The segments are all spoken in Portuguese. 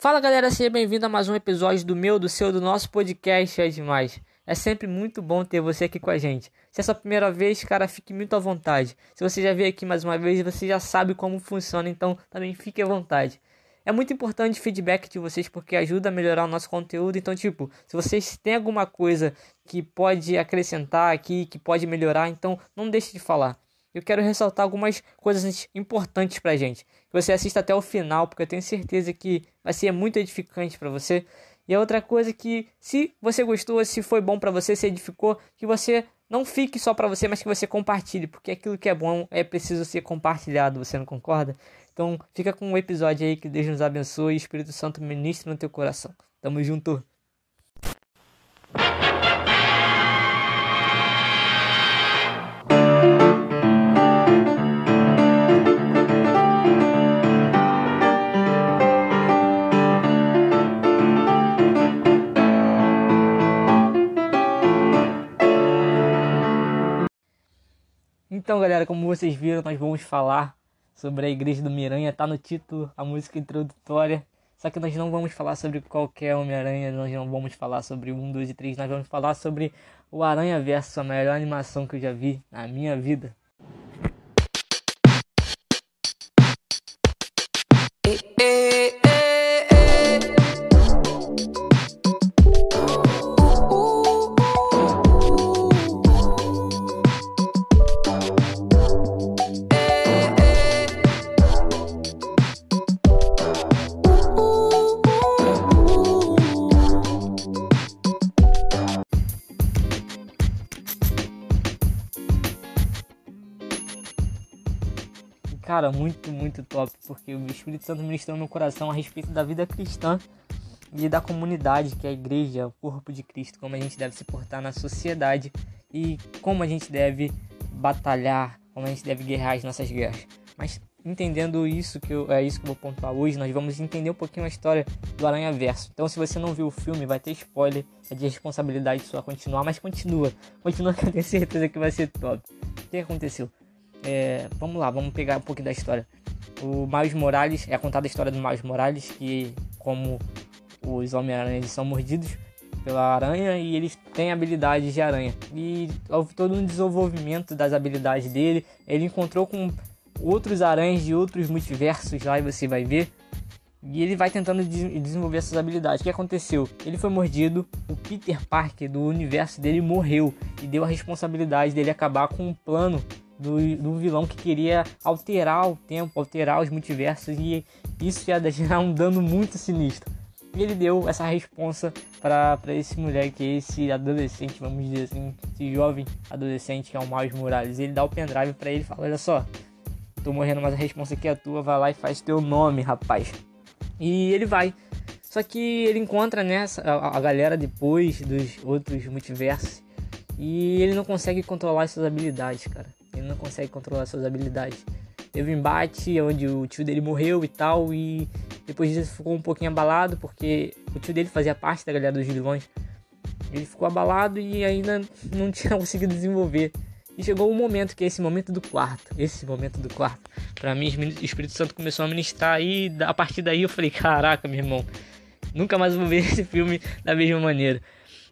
Fala galera, seja bem-vindo a mais um episódio do meu, do seu, do nosso podcast É Demais. É sempre muito bom ter você aqui com a gente. Se é sua primeira vez, cara, fique muito à vontade. Se você já veio aqui mais uma vez, você já sabe como funciona, então também fique à vontade. É muito importante o feedback de vocês porque ajuda a melhorar o nosso conteúdo. Então, tipo, se vocês têm alguma coisa que pode acrescentar aqui, que pode melhorar, então não deixe de falar eu quero ressaltar algumas coisas importantes pra gente. Que você assista até o final, porque eu tenho certeza que vai ser muito edificante para você. E a outra coisa que se você gostou, se foi bom para você, se edificou, que você não fique só para você, mas que você compartilhe, porque aquilo que é bom é preciso ser compartilhado, você não concorda? Então, fica com o um episódio aí que Deus nos abençoe e Espírito Santo ministre no teu coração. Tamo junto. Então, galera, como vocês viram, nós vamos falar sobre a igreja do Miranha. Tá no título, a música introdutória. Só que nós não vamos falar sobre qualquer Homem-Aranha, nós não vamos falar sobre um, dois e três, nós vamos falar sobre o Aranha Verso, a melhor animação que eu já vi na minha vida. Cara, muito, muito top, porque o Espírito Santo ministrou no coração a respeito da vida cristã e da comunidade, que é a igreja, o corpo de Cristo, como a gente deve se portar na sociedade e como a gente deve batalhar, como a gente deve guerrear as nossas guerras. Mas entendendo isso, que eu, é isso que eu vou pontuar hoje, nós vamos entender um pouquinho a história do Aranha Verso. Então, se você não viu o filme, vai ter spoiler, é de responsabilidade sua continuar, mas continua, continua que eu tenho certeza que vai ser top. O que aconteceu? É, vamos lá, vamos pegar um pouco da história. O Miles Morales, é contada a história do Miles Morales, que como os Homem-Aranha são mordidos pela aranha e eles têm habilidades de aranha. E houve todo um desenvolvimento das habilidades dele. Ele encontrou com outros aranhas de outros multiversos lá e você vai ver. E ele vai tentando de desenvolver essas habilidades. O que aconteceu? Ele foi mordido, o Peter Parker do universo dele morreu e deu a responsabilidade dele acabar com um plano do, do vilão que queria alterar o tempo, alterar os multiversos e isso ia gerar um dano muito sinistro. E ele deu essa responsa para esse moleque, esse adolescente, vamos dizer assim, esse jovem adolescente que é o Miles Morales. Ele dá o pendrive para ele e fala: Olha só, tô morrendo, mas a responsa aqui é tua, vai lá e faz teu nome, rapaz. E ele vai. Só que ele encontra né, a, a galera depois dos outros multiversos e ele não consegue controlar essas habilidades, cara. Ele não consegue controlar suas habilidades. Teve um embate onde o tio dele morreu e tal, e depois disso ficou um pouquinho abalado, porque o tio dele fazia parte da galera dos vilões. Ele ficou abalado e ainda não tinha conseguido desenvolver. E chegou o um momento, que é esse momento do quarto. Esse momento do quarto. Pra mim, o Espírito Santo começou a ministrar e a partir daí eu falei: caraca, meu irmão, nunca mais vou ver esse filme da mesma maneira.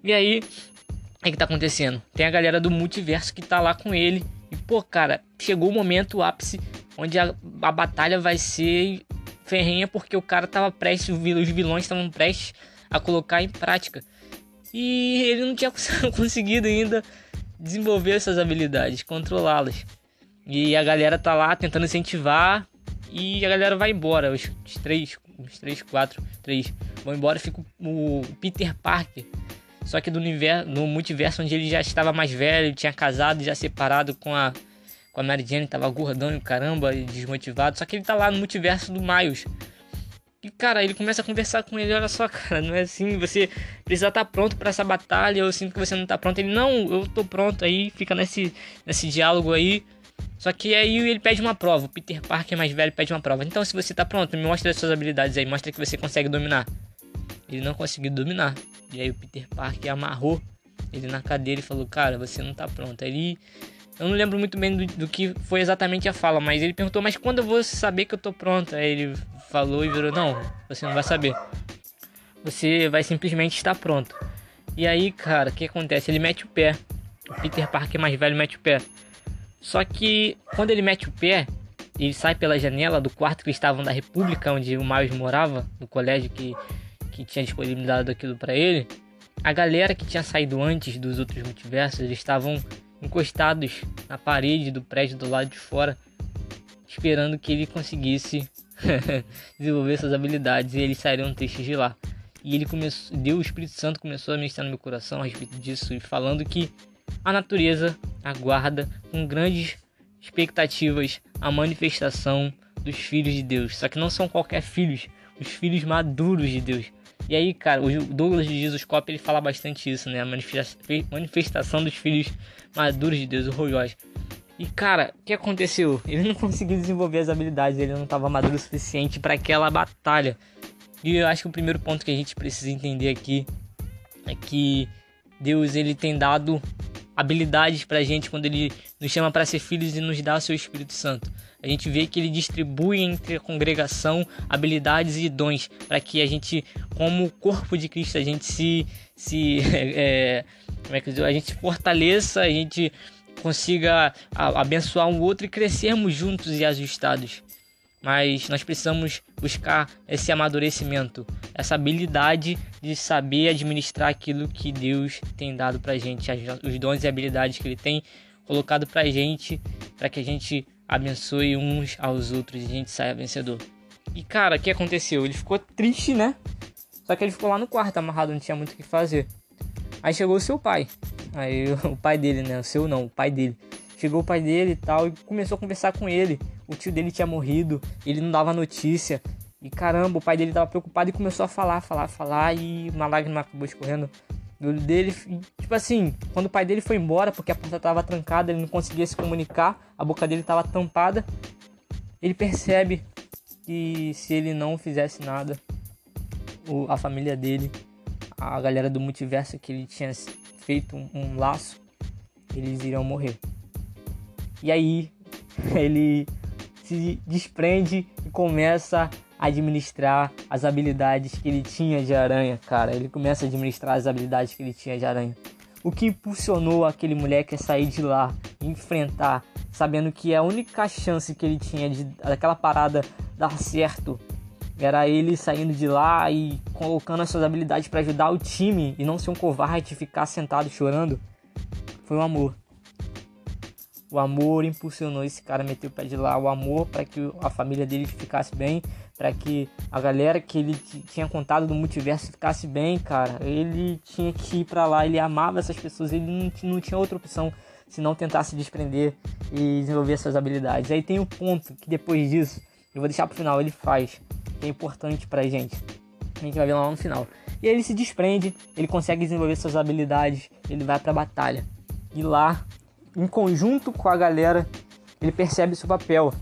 E aí, o que, que tá acontecendo? Tem a galera do multiverso que tá lá com ele e, pô, cara, chegou o momento, o ápice, onde a, a batalha vai ser ferrenha porque o cara tava prestes, os vilões estavam prestes a colocar em prática. E ele não tinha conseguido ainda desenvolver essas habilidades, controlá-las. E a galera tá lá tentando incentivar e a galera vai embora. Os, os três, os três, quatro, três vão embora. Fica o, o Peter Parker só que do universo, no multiverso onde ele já estava mais velho, tinha casado, já separado com a com a Mary Jane, tava gordão e caramba, e desmotivado. Só que ele tá lá no multiverso do Miles. E cara, ele começa a conversar com ele, olha só, cara, não é assim, você precisa estar tá pronto para essa batalha, eu sinto que você não tá pronto. Ele, não, eu tô pronto aí, fica nesse, nesse diálogo aí. Só que aí ele pede uma prova, o Peter Parker mais velho pede uma prova. Então se você tá pronto, me mostra as suas habilidades aí, mostra que você consegue dominar. Ele não conseguiu dominar. E aí o Peter Parker amarrou ele na cadeira e falou: Cara, você não tá pronto. Aí Eu não lembro muito bem do, do, que foi exatamente a fala, mas ele perguntou: Mas quando eu vou saber que eu tô pronto? Aí ele falou e virou: Não, você não vai saber. Você vai simplesmente estar pronto. E aí, cara, o que acontece? Ele mete o pé. O Peter Parker mais velho mete o pé. Só que quando ele mete o pé, ele sai pela janela do quarto que estavam da República, onde o Miles morava, no colégio que, que tinha disponibilizado aquilo para ele. A galera que tinha saído antes dos outros multiversos, eles estavam encostados na parede do prédio do lado de fora, esperando que ele conseguisse desenvolver suas habilidades e eles sairiam tristes de lá. E ele começou, Deus, o Espírito Santo começou a ministrar no meu coração a respeito disso e falando que a natureza aguarda com grandes expectativas a manifestação dos filhos de Deus. Só que não são qualquer filhos, os filhos maduros de Deus. E aí, cara, o Douglas de Jesus Cop ele fala bastante isso, né? A manifestação dos filhos maduros de Deus, o Royos. E cara, o que aconteceu? Ele não conseguiu desenvolver as habilidades, ele não estava maduro o suficiente para aquela batalha. E eu acho que o primeiro ponto que a gente precisa entender aqui é que Deus ele tem dado habilidades pra gente quando ele nos chama para ser filhos e nos dá o seu Espírito Santo. A gente vê que ele distribui entre a congregação habilidades e dons para que a gente, como corpo de Cristo, a gente se, se é, como é que diz? a gente fortaleça, a gente consiga abençoar um outro e crescermos juntos e ajustados mas nós precisamos buscar esse amadurecimento, essa habilidade de saber administrar aquilo que Deus tem dado pra gente, os dons e habilidades que Ele tem colocado pra gente, para que a gente abençoe uns aos outros e a gente saia vencedor. E cara, o que aconteceu? Ele ficou triste, né? Só que ele ficou lá no quarto amarrado, não tinha muito o que fazer. Aí chegou o seu pai. Aí o pai dele, né? O seu não, o pai dele. Chegou o pai dele e tal e começou a conversar com ele o tio dele tinha morrido, ele não dava notícia. E caramba, o pai dele tava preocupado e começou a falar, falar, falar. E uma lágrima acabou escorrendo do olho dele. Tipo assim, quando o pai dele foi embora, porque a porta tava trancada, ele não conseguia se comunicar, a boca dele tava tampada. Ele percebe que se ele não fizesse nada, a família dele, a galera do multiverso que ele tinha feito um, um laço, eles iriam morrer. E aí ele se desprende e começa administrar as habilidades que ele tinha de aranha, cara. Ele começa a administrar as habilidades que ele tinha de aranha. O que impulsionou aquele moleque a sair de lá, enfrentar, sabendo que a única chance que ele tinha de daquela parada dar certo era ele saindo de lá e colocando as suas habilidades para ajudar o time e não ser um covarde e ficar sentado chorando. Foi o amor. O amor impulsionou esse cara a meter o pé de lá. O amor para que a família dele ficasse bem. para que a galera que ele tinha contado do multiverso ficasse bem, cara. Ele tinha que ir para lá. Ele amava essas pessoas. Ele não, não tinha outra opção se não tentar se desprender e desenvolver suas habilidades. Aí tem o um ponto que depois disso, eu vou deixar pro final, ele faz, que é importante pra gente. A gente vai ver lá no final. E aí ele se desprende, ele consegue desenvolver suas habilidades, ele vai pra batalha. E lá em conjunto com a galera, ele percebe seu papel.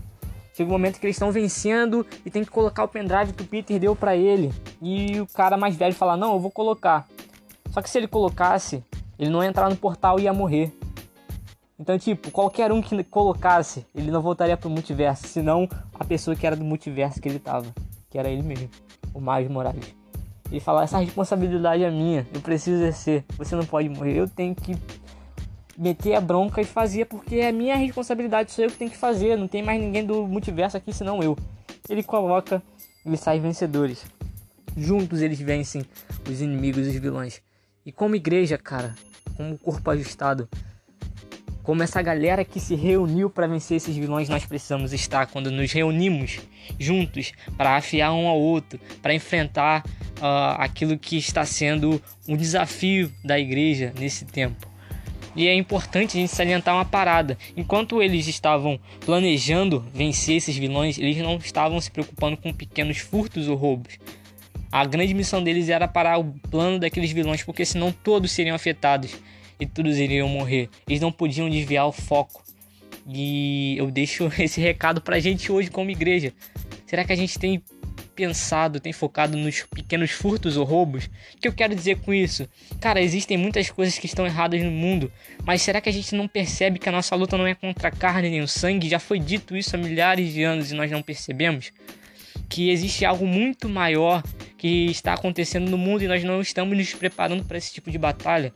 Chega um momento que eles estão vencendo e tem que colocar o pendrive que o Peter deu para ele. E o cara mais velho fala: Não, eu vou colocar. Só que se ele colocasse, ele não ia entrar no portal e ia morrer. Então, tipo, qualquer um que colocasse, ele não voltaria pro multiverso, senão a pessoa que era do multiverso que ele tava, que era ele mesmo, o Miles Morales. Ele fala: Essa responsabilidade é minha, eu preciso exercer, você não pode morrer, eu tenho que meter a bronca e fazia porque é minha responsabilidade, sou eu que tenho que fazer, não tem mais ninguém do multiverso aqui senão eu. Ele coloca e saem vencedores. Juntos eles vencem os inimigos e os vilões. E como igreja, cara, como corpo ajustado, como essa galera que se reuniu para vencer esses vilões, nós precisamos estar quando nos reunimos juntos para afiar um ao outro, para enfrentar uh, aquilo que está sendo um desafio da igreja nesse tempo. E é importante a gente salientar uma parada. Enquanto eles estavam planejando vencer esses vilões, eles não estavam se preocupando com pequenos furtos ou roubos. A grande missão deles era parar o plano daqueles vilões, porque senão todos seriam afetados e todos iriam morrer. Eles não podiam desviar o foco. E eu deixo esse recado pra gente hoje como igreja. Será que a gente tem pensado, tem focado nos pequenos furtos ou roubos. O que eu quero dizer com isso? Cara, existem muitas coisas que estão erradas no mundo, mas será que a gente não percebe que a nossa luta não é contra a carne nem o sangue? Já foi dito isso há milhares de anos e nós não percebemos? Que existe algo muito maior que está acontecendo no mundo e nós não estamos nos preparando para esse tipo de batalha?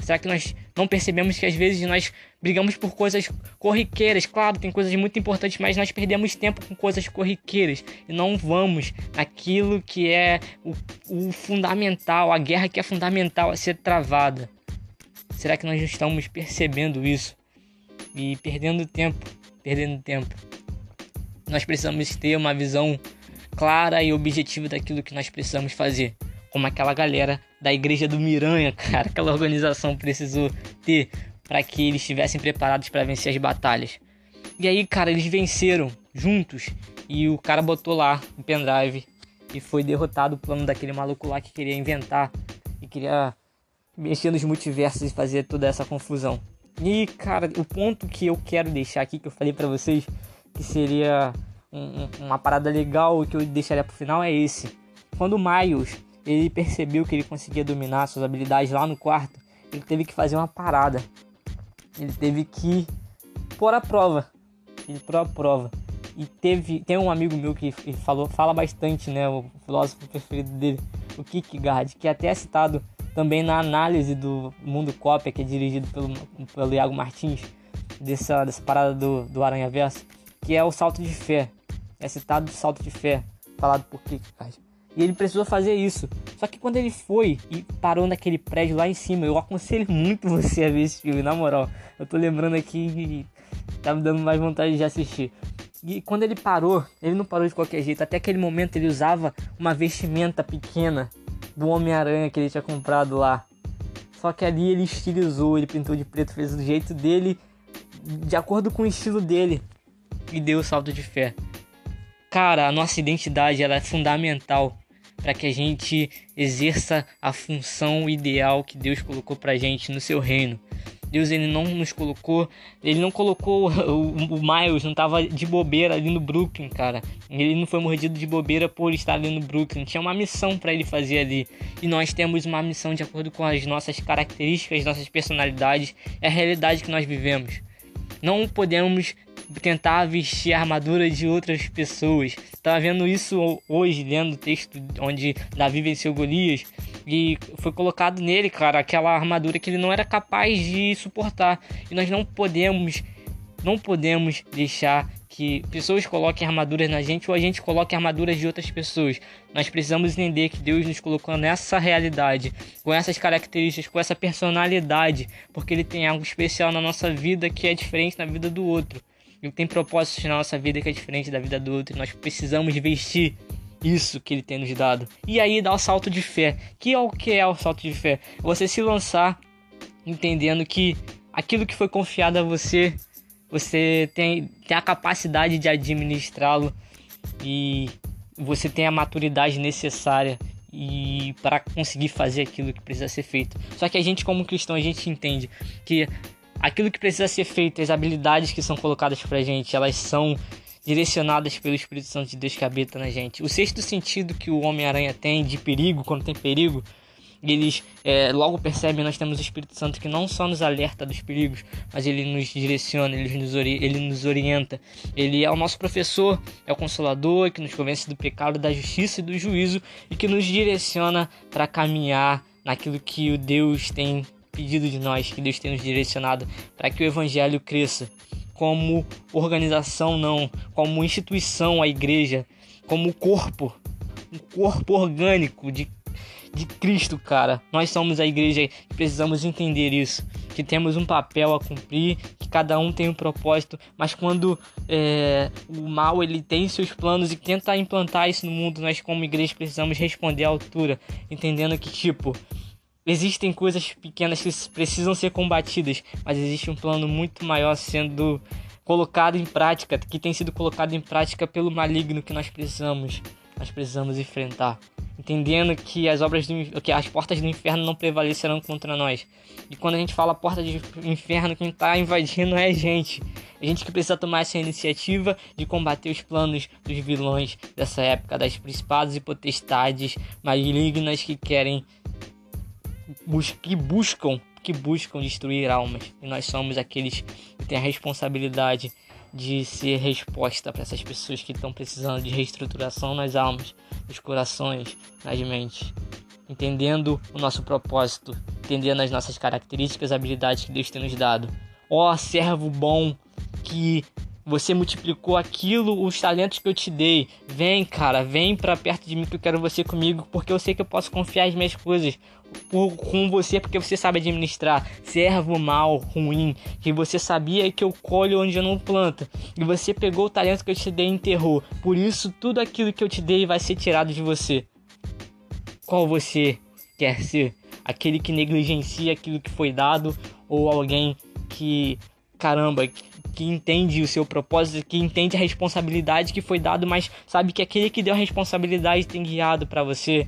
Será que nós não percebemos que às vezes nós brigamos por coisas corriqueiras? Claro, tem coisas muito importantes, mas nós perdemos tempo com coisas corriqueiras e não vamos naquilo que é o, o fundamental, a guerra que é fundamental a ser travada. Será que nós não estamos percebendo isso e perdendo tempo? Perdendo tempo. Nós precisamos ter uma visão clara e objetiva daquilo que nós precisamos fazer como aquela galera da igreja do Miranha, cara, aquela organização precisou ter para que eles estivessem preparados para vencer as batalhas. E aí, cara, eles venceram juntos e o cara botou lá o pendrive e foi derrotado o plano daquele maluco lá que queria inventar e queria mexer nos multiversos e fazer toda essa confusão. E, cara, o ponto que eu quero deixar aqui, que eu falei para vocês, que seria um, uma parada legal que eu deixaria pro final, é esse. Quando Miles ele percebeu que ele conseguia dominar suas habilidades lá no quarto, ele teve que fazer uma parada. Ele teve que pôr a prova. Ele pôr a prova. E teve, tem um amigo meu que falou, fala bastante, né, o filósofo preferido dele, o Kierkegaard, que é até é citado também na análise do Mundo Cópia, que é dirigido pelo, pelo Iago Martins, dessa, dessa parada do, do Aranha Verso, que é o salto de fé. É citado o salto de fé, falado por Kierkegaard. E ele precisou fazer isso. Só que quando ele foi e parou naquele prédio lá em cima, eu aconselho muito você a ver esse filme, na moral. Eu tô lembrando aqui e tá me dando mais vontade de assistir. E quando ele parou, ele não parou de qualquer jeito. Até aquele momento ele usava uma vestimenta pequena do Homem-Aranha que ele tinha comprado lá. Só que ali ele estilizou, ele pintou de preto, fez do jeito dele, de acordo com o estilo dele. E deu o salto de fé. Cara, a nossa identidade ela é fundamental para que a gente exerça a função ideal que Deus colocou para gente no seu reino. Deus ele não nos colocou, ele não colocou o, o Miles, não tava de bobeira ali no Brooklyn, cara. Ele não foi mordido de bobeira por estar ali no Brooklyn. Tinha uma missão para ele fazer ali. E nós temos uma missão de acordo com as nossas características, nossas personalidades, é a realidade que nós vivemos. Não podemos tentar vestir a armadura de outras pessoas. Tava vendo isso hoje, lendo o texto onde Davi venceu Golias. E foi colocado nele, cara, aquela armadura que ele não era capaz de suportar. E nós não podemos, não podemos deixar que pessoas coloquem armaduras na gente ou a gente coloque armaduras de outras pessoas. Nós precisamos entender que Deus nos colocou nessa realidade, com essas características, com essa personalidade, porque Ele tem algo especial na nossa vida que é diferente da vida do outro. Ele tem propósitos na nossa vida que é diferente da vida do outro. E nós precisamos vestir isso que ele tem nos dado. E aí dá o salto de fé. Que é o que é o salto de fé? Você se lançar entendendo que aquilo que foi confiado a você, você tem, tem a capacidade de administrá-lo e você tem a maturidade necessária e para conseguir fazer aquilo que precisa ser feito. Só que a gente como cristão a gente entende que aquilo que precisa ser feito, as habilidades que são colocadas pra gente, elas são direcionadas pelo Espírito Santo de Deus que habita na gente. O sexto sentido que o Homem-Aranha tem de perigo, quando tem perigo, eles é, logo percebem nós temos o Espírito Santo que não só nos alerta dos perigos, mas ele nos direciona, ele nos, ele nos orienta. Ele é o nosso professor, é o consolador que nos convence do pecado, da justiça e do juízo e que nos direciona para caminhar naquilo que o Deus tem pedido de nós, que Deus tem nos direcionado para que o evangelho cresça. Como organização, não, como instituição, a igreja, como corpo, um corpo orgânico de, de Cristo, cara. Nós somos a igreja e precisamos entender isso. Que temos um papel a cumprir, que cada um tem um propósito, mas quando é, o mal ele tem seus planos e tenta implantar isso no mundo, nós como igreja precisamos responder à altura, entendendo que tipo Existem coisas pequenas que precisam ser combatidas, mas existe um plano muito maior sendo colocado em prática, que tem sido colocado em prática pelo maligno que nós precisamos, nós precisamos enfrentar. entendendo que as obras do, que as portas do inferno não prevalecerão contra nós. E quando a gente fala porta do inferno, quem está invadindo é a gente. A gente que precisa tomar essa iniciativa de combater os planos dos vilões dessa época, das principados e potestades malignas que querem que buscam que buscam destruir almas. E nós somos aqueles que têm a responsabilidade de ser resposta para essas pessoas que estão precisando de reestruturação nas almas, nos corações, nas mentes. Entendendo o nosso propósito, entendendo as nossas características, habilidades que Deus tem nos dado. Ó servo bom que você multiplicou aquilo, os talentos que eu te dei. Vem, cara, vem para perto de mim que eu quero você comigo, porque eu sei que eu posso confiar as minhas coisas por, com você, porque você sabe administrar. Servo mal, ruim, que você sabia que eu colho onde eu não planto. E você pegou o talento que eu te dei e enterrou. Por isso, tudo aquilo que eu te dei vai ser tirado de você. Qual você quer ser? Aquele que negligencia aquilo que foi dado ou alguém que, caramba, que entende o seu propósito, que entende a responsabilidade que foi dado, mas sabe que aquele que deu a responsabilidade tem guiado para você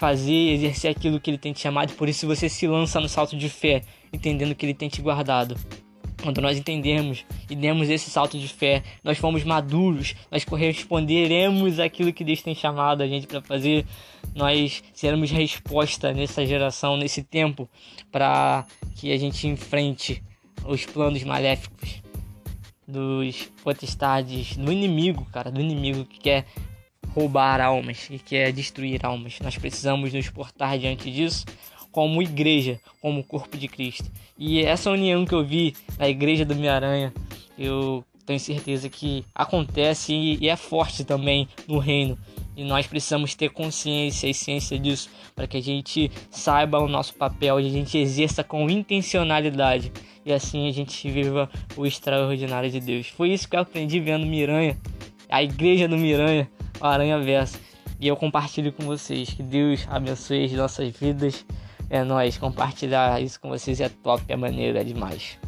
fazer, exercer aquilo que ele tem te chamado, por isso você se lança no salto de fé, entendendo que ele tem te guardado. Quando nós entendemos e demos esse salto de fé, nós fomos maduros, nós corresponderemos àquilo que Deus tem chamado a gente para fazer, nós seremos resposta nessa geração, nesse tempo, para que a gente enfrente os planos maléficos dos potestades, do inimigo, cara, do inimigo que quer roubar almas, que quer destruir almas. Nós precisamos nos portar diante disso como igreja, como corpo de Cristo. E essa união que eu vi na igreja do Homem-Aranha, eu tenho certeza que acontece e é forte também no reino. E nós precisamos ter consciência e ciência disso para que a gente saiba o nosso papel e a gente exerça com intencionalidade e assim a gente viva o extraordinário de Deus. Foi isso que eu aprendi vendo Miranha, a igreja do Miranha, o Aranha Verso. E eu compartilho com vocês. Que Deus abençoe as nossas vidas. É nós compartilhar isso com vocês é top, é maneiro, é demais.